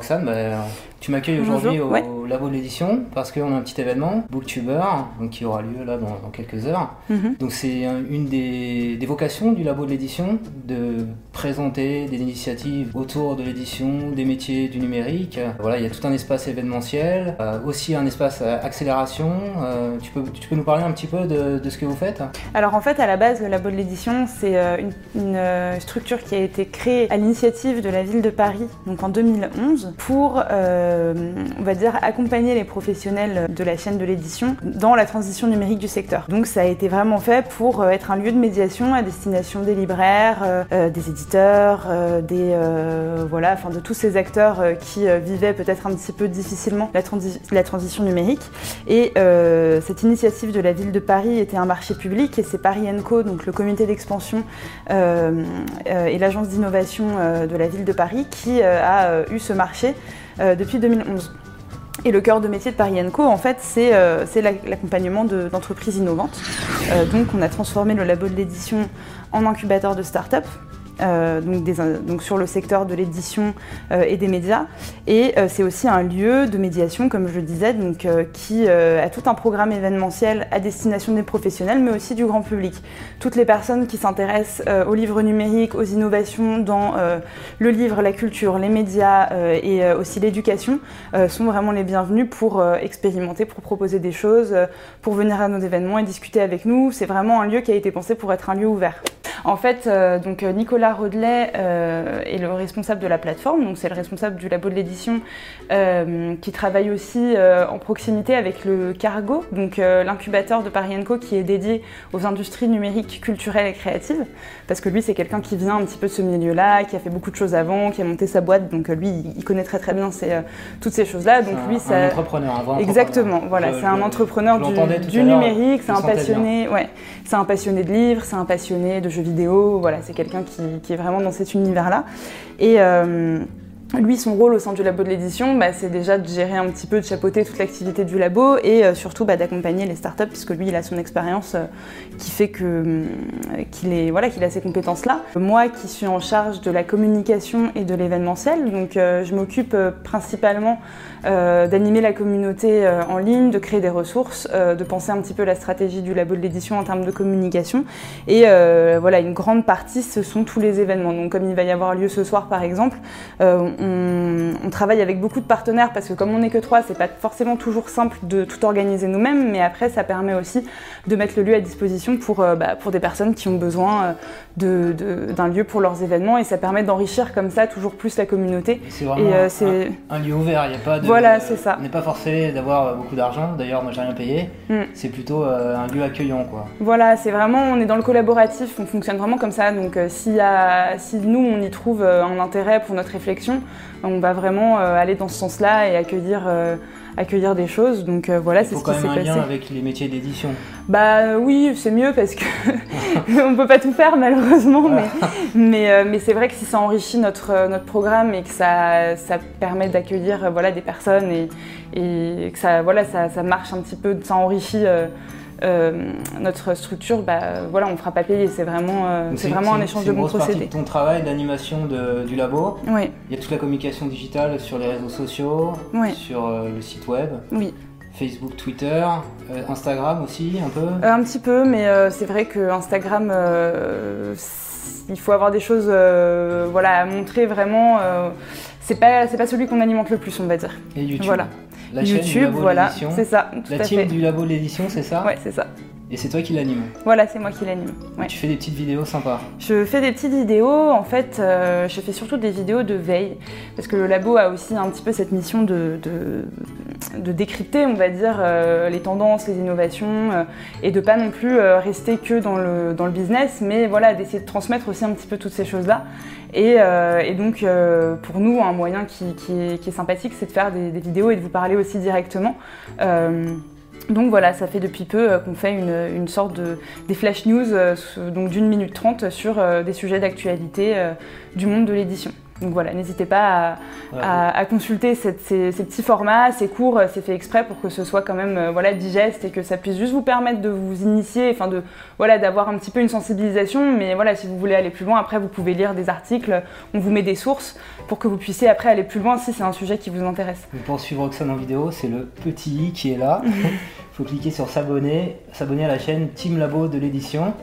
Roxane, bah, tu m'accueilles aujourd'hui au Labo de l'édition parce qu'on a un petit événement, Booktuber, donc, qui aura lieu là dans, quelques heures. Mhm. Donc c'est une des, vocations du Labo de l'édition de présenter des initiatives autour de l'édition, des métiers du numérique. Voilà, il y a tout un espace événementiel, euh, aussi un espace accélération. Euh, tu, peux, tu peux nous parler un petit peu de, ce que vous faites? Alors en fait, à la base, le Labo de l'édition, c'est euh, une, structure qui a été créée à l'initiative de la ville de Paris, donc en 2011, pour euh, on va dire, accompagner les professionnels de la chaîne de l'édition dans la transition numérique du secteur. Donc ça a été vraiment fait pour euh, être un lieu de médiation à destination des libraires, euh, des éditeurs, des voilà, enfin de tous ces acteurs qui vivaient peut-être un petit peu difficilement la, la transition numérique. Et cette initiative de la ville de Paris était un marché public et c'est Paris Co, donc le comité d'expansion et l'agence d'innovation de la ville de Paris qui a eu ce marché euh, depuis 2011. Et le cœur de métier de Paris Co, en fait, c'est euh, l'accompagnement d'entreprises innovantes. Euh, donc, on a transformé le labo de l'édition en incubateur de start-up. Euh, donc, sur le secteur de l'édition euh, et des médias. Et euh, c'est aussi un lieu de médiation, comme je le disais, donc, qui a tout un programme événementiel à destination des professionnels, mais aussi du grand public. Toutes les personnes qui s'intéressent aux livres numériques, aux innovations dans le livre, la culture, les médias et aussi l'éducation sont vraiment les bienvenus pour expérimenter, pour proposer des choses, pour venir à nos événements et discuter avec nous. C'est vraiment un lieu qui a été pensé pour être un lieu ouvert. En fait, donc Nicolas Rodelet euh, est le responsable de la plateforme, donc c'est le responsable du labo de l'édition euh, qui travaille aussi euh, en proximité avec le Cargo, donc l'incubateur de Paris Co qui est dédié aux industries numériques, culturelles et créatives, parce que lui c'est quelqu'un qui vient un petit peu de ce milieu-là, qui a fait beaucoup de choses avant, qui a monté sa boîte, donc lui il connaît très très bien toutes ces choses-là. Donc lui c'est un entrepreneur, un exactement, voilà, c'est un entrepreneur du, numérique, c'est un passionné, ouais, c'est un passionné de livres, c'est un passionné de jeux vidéo, voilà, c'est quelqu'un qui qui, est vraiment dans cet univers-là. Et euh, lui, son rôle au sein du labo de l'édition, bah, c'est déjà de gérer un petit peu, de chapeauter toute l'activité du labo et euh, surtout bah, d'accompagner les startups, puisque lui, il a son expérience euh, qui fait que, qu'il, voilà, qu'il a ces compétences-là. Moi qui suis en charge de la communication et de l'événementiel, donc je m'occupe principalement euh, d'animer la communauté euh, en ligne, de créer des ressources, euh, de penser un petit peu la stratégie du labo de l'édition en termes de communication. Et voilà, une grande partie, ce sont tous les événements. Donc comme il va y avoir lieu ce soir par exemple, on, on, travaille avec beaucoup de partenaires parce que comme on n'est que trois, c'est pas forcément toujours simple de tout organiser nous-mêmes, mais après ça permet aussi de mettre le lieu à disposition pour, bah, pour des personnes qui ont besoin d'un de, lieu pour leurs événements et ça permet d'enrichir comme ça toujours plus la communauté. C'est vraiment un, un, lieu ouvert, il n'y a pas de voilà, c'est ça. On n'est pas forcé d'avoir beaucoup d'argent. D'ailleurs, moi, j'ai rien payé. Mm. C'est plutôt euh, un lieu accueillant, quoi. Voilà, c'est vraiment, on est dans le collaboratif. On fonctionne vraiment comme ça. Donc, euh, si, si nous, on y trouve euh, un intérêt pour notre réflexion, on va vraiment aller dans ce sens-là et accueillir accueillir des choses. Donc euh, voilà, c'est ce qui s'est passé. Il faut quand même un lien avec les métiers d'édition. Bah oui, c'est mieux parce que on peut pas tout faire malheureusement, mais mais, euh, mais c'est vrai que si ça enrichit notre euh, notre programme et que ça ça permet d'accueillir voilà des personnes et, et que ça voilà ça, ça marche un petit peu, ça enrichit. Euh, notre structure, bah, voilà, on ne fera pas payer. C'est vraiment, euh, c'est vraiment un échange de bons procédés. ton travail d'animation du labo. Oui. Il y a toute la communication digitale sur les réseaux sociaux, sur euh, le site web. Oui. Facebook, Twitter, Instagram aussi un peu Un petit peu, mais c'est vrai que Instagram, il faut avoir des choses voilà, à montrer vraiment. c'est pas, pas celui qu'on alimente le plus, on va dire. Et YouTube voilà. La YouTube, voilà, c'est ça. la team du labo de l'édition, c'est ça Ouais, c'est ça. Et c'est toi qui l'anime Voilà, c'est moi qui l'anime. Tu fais des petites vidéos sympas Je fais des petites vidéos, en fait, euh, je fais surtout des vidéos de veille, parce que le labo a aussi un petit peu cette mission de, de, décrypter, on va dire, euh, les tendances, les innovations, euh, et de pas non plus rester que dans le, dans le business, mais voilà, d'essayer de transmettre aussi un petit peu toutes ces choses-là. Et, donc, pour nous, un moyen qui, est, sympathique, c'est de faire des, des, vidéos et de vous parler aussi directement. Donc voilà, ça fait depuis peu euh, qu'on fait une, sorte de des flash news, euh, d'une minute trente sur euh, des sujets d'actualité du monde de l'édition. Donc voilà, n'hésitez pas à, consulter ces, petits formats, ces cours, c'est fait exprès pour que ce soit quand même voilà, digeste et que ça puisse juste vous permettre de vous initier, enfin de voilà, d'avoir un petit peu une sensibilisation. Mais voilà, si vous voulez aller plus loin, après vous pouvez lire des articles, on vous met des sources pour que vous puissiez après aller plus loin si c'est un sujet qui vous intéresse. Pour suivre Roxane en vidéo, c'est le petit i qui est là. Il faut cliquer sur s'abonner, s'abonner à la chaîne Team Labo de l'édition.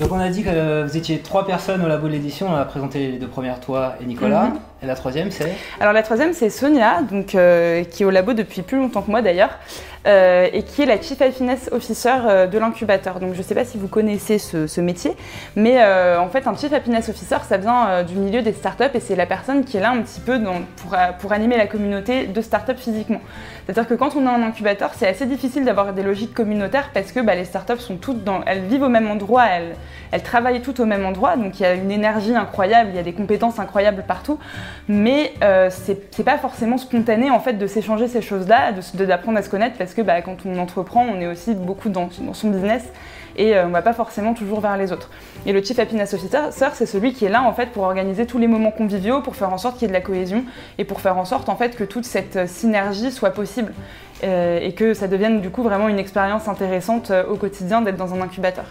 Donc on a dit que vous étiez trois personnes au labo de l'édition, on a présenté les deux premières, toi et Nicolas. Mhm. Et la troisième, c'est Alors la troisième, c'est Sonia, donc, euh, qui est au labo depuis plus longtemps que moi d'ailleurs, euh, et qui est la Chief Happiness Officer euh, de l'incubateur. Donc je ne sais pas si vous connaissez ce, métier, mais en fait un Chief Happiness Officer, ça vient du milieu des startups et c'est la personne qui est là un petit peu pour, pour animer la communauté de startups physiquement. C'est-à-dire que quand on est en incubateur, c'est assez difficile d'avoir des logiques communautaires parce que bah, les startups sont toutes dans, elles vivent au même endroit, elles, elles travaillent toutes au même endroit, donc il y a une énergie incroyable, il y a des compétences incroyables partout mais euh, c'est pas forcément spontané en fait de s'échanger ces choses-là, d'apprendre à se connaître parce que bah, quand on entreprend, on est aussi beaucoup dans, son business et euh, on va pas forcément toujours vers les autres. Et le Chief Happiness Officer, c'est celui qui est là en fait pour organiser tous les moments conviviaux, pour faire en sorte qu'il y ait de la cohésion et pour faire en sorte en fait que toute cette euh, synergie soit possible euh, et que ça devienne du coup vraiment une expérience intéressante au quotidien d'être dans un incubateur.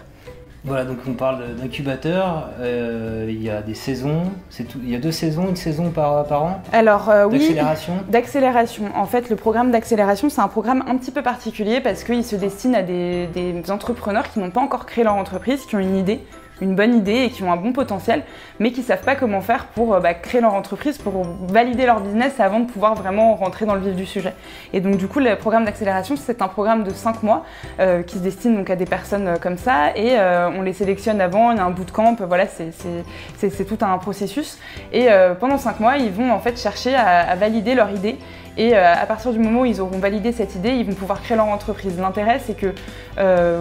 Voilà, donc on parle d'incubateur, euh, il y a des saisons, tout, il y a deux saisons, une saison par, par an Alors euh, oui, d'accélération D'accélération. En fait, le programme d'accélération, c'est un programme un petit peu particulier parce qu'il se destine à des entrepreneurs qui n'ont pas encore créé leur entreprise, qui ont une idée, une bonne idée et qui ont un bon potentiel, mais qui ne savent pas comment faire pour euh, bah, créer leur entreprise, pour valider leur business avant de pouvoir vraiment rentrer dans le vif du sujet. Et donc du coup, le programme d'accélération, c'est un programme de 5 mois euh, qui se destine donc à des personnes euh, comme ça, et on les sélectionne avant, il y a un bootcamp, voilà, c'est tout un processus. Et pendant 5 mois, ils vont en fait chercher à, à valider leur idée et à partir du moment où ils auront validé cette idée, ils vont pouvoir créer leur entreprise. L'intérêt, c'est que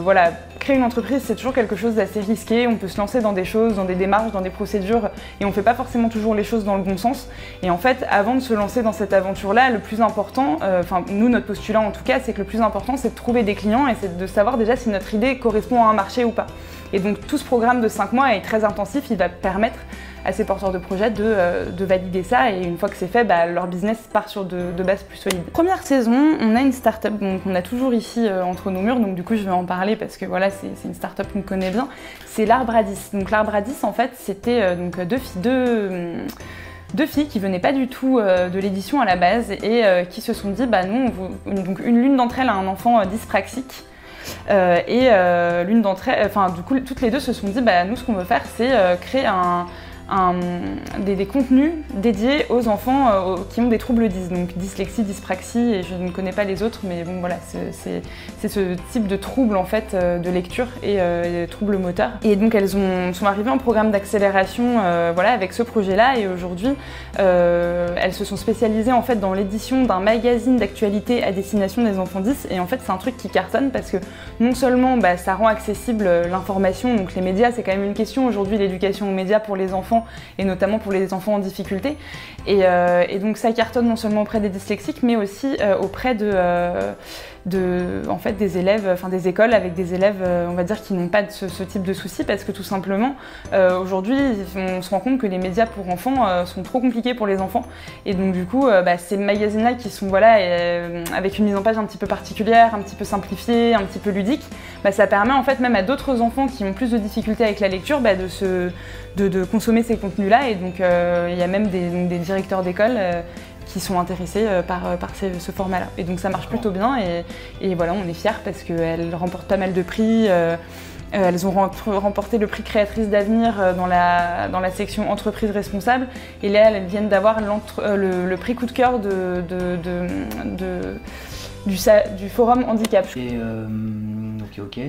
voilà, créer une entreprise, c'est toujours quelque chose d'assez risqué. On peut se lancer dans des choses, dans des démarches, dans des procédures, et on ne fait pas forcément toujours les choses dans le bon sens. Et en fait, avant de se lancer dans cette aventure-là, le plus important, euh, enfin nous, notre postulat en tout cas, c'est que le plus important, c'est de trouver des clients et c'est de savoir déjà si notre idée correspond à un marché ou pas. Et donc tout ce programme de 5 mois est très intensif, il va permettre à ces porteurs de projets de, euh, valider ça et une fois que c'est fait, bah, leur business part sur de, bases plus solides. Première saison, on a une startup qu'on a toujours ici euh, entre nos murs, donc du coup je vais en parler parce que voilà, c'est une startup qu'on connaît bien. C'est l'arbre à 10. Donc l'arbre à 10, en fait, c'était euh, donc deux filles, deux deux qui venaient pas du tout de l'édition à la base et qui se sont dit bah nous donc une l'une d'entre elles a un enfant dyspraxique et l'une d'entre elles enfin du coup toutes les deux se sont dit bah nous ce qu'on veut faire c'est créer un, des, contenus dédiés aux enfants euh, qui ont des troubles 10, donc dyslexie, dyspraxie, et je ne connais pas les autres, mais bon voilà, c'est ce type de trouble en fait euh, de lecture et euh, troubles moteurs. Et donc elles ont, sont arrivées en programme d'accélération voilà, avec ce projet-là, et aujourd'hui elles se sont spécialisées en fait dans l'édition d'un magazine d'actualité à destination des enfants 10, et en fait c'est un truc qui cartonne parce que non seulement bah, ça rend accessible l'information, donc les médias c'est quand même une question aujourd'hui, l'éducation aux médias pour les enfants, et notamment pour les enfants en difficulté. Et, euh, donc ça cartonne non seulement auprès des dyslexiques, mais aussi euh, auprès de, euh, en fait, des élèves, enfin des écoles avec des élèves, on va dire, qui n'ont pas ce, type de soucis, parce que tout simplement, aujourd'hui, on se rend compte que les médias pour enfants sont trop compliqués pour les enfants. Et donc du coup, bah, ces magazines-là qui sont voilà, avec une mise en page un petit peu particulière, un petit peu simplifiée, un petit peu ludique, bah, ça permet en fait même à d'autres enfants qui ont plus de difficultés avec la lecture bah, de, consommer ces contenus-là. Et donc il y a même des, des directeurs d'école qui sont intéressés euh, par, euh, par ce, format-là. Et donc ça marche plutôt bien et, voilà, on est fiers parce qu'elles remportent pas mal de prix. Euh, elles ont remporté le prix créatrice d'avenir dans la, dans la section entreprise responsable. Et là, elles viennent d'avoir le, prix coup de cœur de, du, du, forum handicap. Et, ok, ok.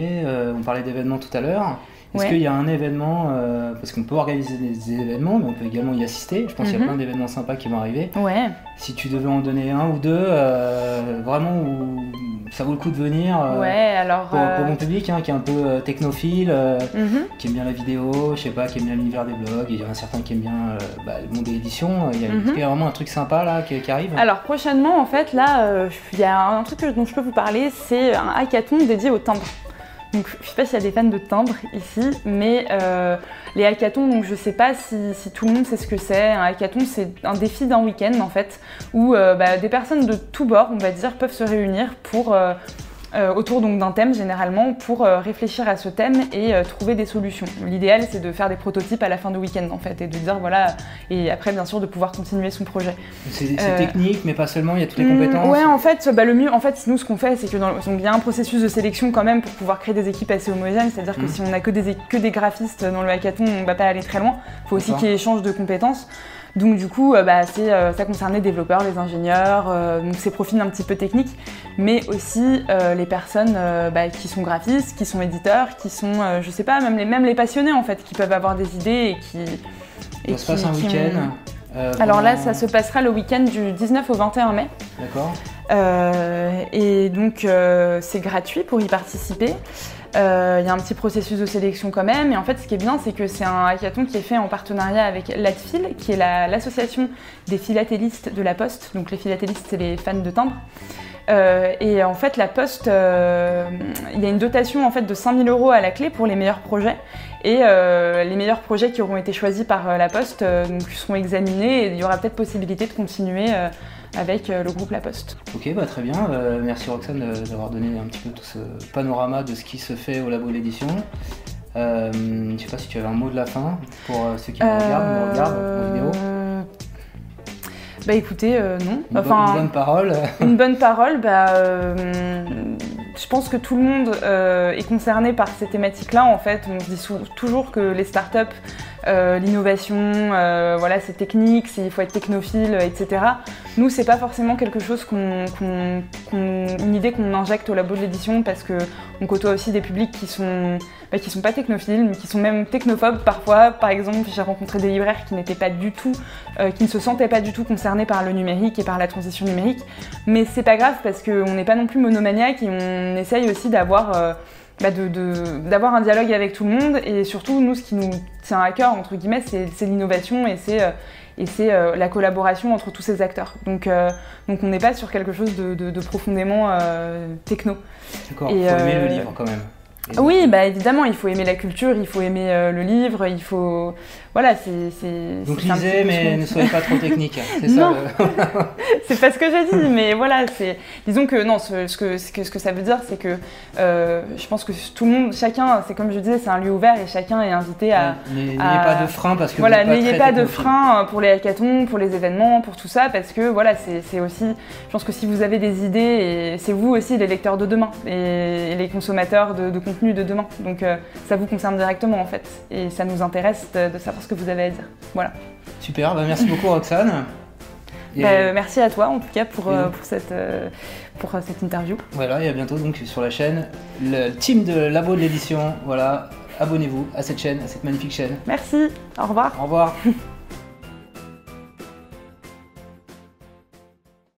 on parlait d'événements tout à l'heure. Est-ce qu'il y a un événement, euh, parce qu'on peut organiser des événements, mais on peut également y assister. Je pense qu'il y a mhm. plein d'événements sympas qui vont arriver. Ouais. Si tu devais en donner un ou deux, euh, vraiment où ça vaut le coup de venir. Euh, ouais, alors. Pour, mon public, hein, qui est un peu technophile, mhm. qui aime bien la vidéo, je sais pas, qui aime bien l'univers des blogs, il y en a certains qui aiment bien bah, le monde de l'édition. Il y a mhm. vraiment un truc sympa là qui, qui, arrive. Alors prochainement, en fait, là, il y a un truc dont je peux vous parler, c'est un hackathon dédié au timbre. Donc, je sais pas s'il y a des fans de timbre ici, mais les hackathons, donc je sais pas si, tout le monde sait ce que c'est. Un hackathon, c'est un défi d'un week-end en fait, où bah, des personnes de tous bords, on va dire, peuvent se réunir pour euh, autour donc d'un thème généralement pour euh, réfléchir à ce thème et euh, trouver des solutions. L'idéal c'est de faire des prototypes à la fin du week-end en fait et de dire voilà et après bien sûr de pouvoir continuer son projet. C'est technique mais pas seulement, il y a toutes les hmm, compétences. Ouais en fait bah, le mieux en fait nous ce qu'on fait c'est que dans il y a un processus de sélection quand même pour pouvoir créer des équipes assez homogènes, c'est-à-dire que hmm. si on a que des, que des graphistes dans le hackathon on va pas aller très loin, il faut aussi qu'il y ait échange de compétences. Donc du coup, euh, bah, euh, ça concerne les développeurs, les ingénieurs, euh, donc ces profils un petit peu techniques, mais aussi les personnes bah, qui sont graphistes, qui sont éditeurs, qui sont, je sais pas, même les, même les passionnés en fait, qui peuvent avoir des idées et qui... Et ça se passe un week-end Alors là, ça se passera le week-end du 19 au 21 mai. D'accord. et donc c'est gratuit pour y participer. Euh, il y a un petit processus de sélection quand même. Et en fait, ce qui est bien, c'est que c'est un hackathon qui est fait en partenariat avec l'ADFIL, qui est l'association des philatélistes de la Poste. Donc les philatélistes, c'est les fans de timbre. Euh, et en fait, la Poste, euh, il y a une dotation en fait de 5000 euros à la clé pour les meilleurs projets. Et les meilleurs projets qui auront été choisis par la Poste donc, seront examinés et il y aura peut-être possibilité de continuer avec euh, le groupe La Poste. Ok, bah très bien. Euh, merci Roxane euh, d'avoir donné un petit peu tout ce panorama de ce qui se fait au labo. Euh, je ne sais pas si tu avais un mot de la fin pour ceux qui nous regardent, nous regardent en vidéo. Bah écoutez, non. Une, enfin, bonne, une bonne parole. une bonne parole, bah, je pense que tout le monde est concerné par ces thématiques-là. En fait, on se dit toujours que les startups euh, l'innovation, euh, voilà, c'est technique, il faut être technophile, etc. Nous, c'est pas forcément quelque chose qu'on, une idée qu'on injecte au labo de l'édition parce que on côtoie aussi des publics qui sont, bah, qui sont pas technophiles, mais qui sont même technophobes parfois. Par exemple, j'ai rencontré des libraires qui n'étaient pas du tout, euh, qui ne se sentaient pas du tout concernés par le numérique et par la transition numérique. Mais c'est pas grave parce qu'on n'est pas non plus monomaniaque et on essaye aussi d'avoir bah, d'avoir un dialogue avec tout le monde et surtout nous ce qui nous tient à cœur entre guillemets c'est l'innovation et c'est euh, et c'est euh, la collaboration entre tous ces acteurs. Donc, euh, donc on n'est pas sur quelque chose de, de, profondément techno. D'accord, il faut aimer le livre quand même. Oui, bah évidemment, il faut aimer la culture, il faut aimer euh, le livre, il faut. Voilà, c'est. Donc lisez, mais ne soyez pas trop technique. C'est ça. c'est pas ce que j'ai dit, mais voilà, c'est. Disons que non, ce, que, ce, que, ce que ça veut dire, c'est que euh, je pense que tout le monde, chacun, c'est comme je disais, c'est un lieu ouvert et chacun est invité à. N'ayez pas de frein parce que. Voilà, n'ayez pas, de frein pour les hackathons, pour les événements, pour tout ça, parce que voilà, c'est aussi. Je pense que si vous avez des idées, c'est vous aussi les lecteurs de demain et, les consommateurs de, de contenu de demain. Donc euh, ça vous concerne directement en fait. Et ça nous intéresse de, savoir ce que vous avez à dire. Voilà. Super, bah, merci beaucoup Roxane. Bah, merci à toi en tout cas pour, euh, pour, cette, euh, pour cette interview. Voilà, et à bientôt donc sur la chaîne. Le team de Labo de l'édition, voilà, abonnez-vous à cette chaîne, à cette magnifique chaîne. Merci, au revoir. Au revoir.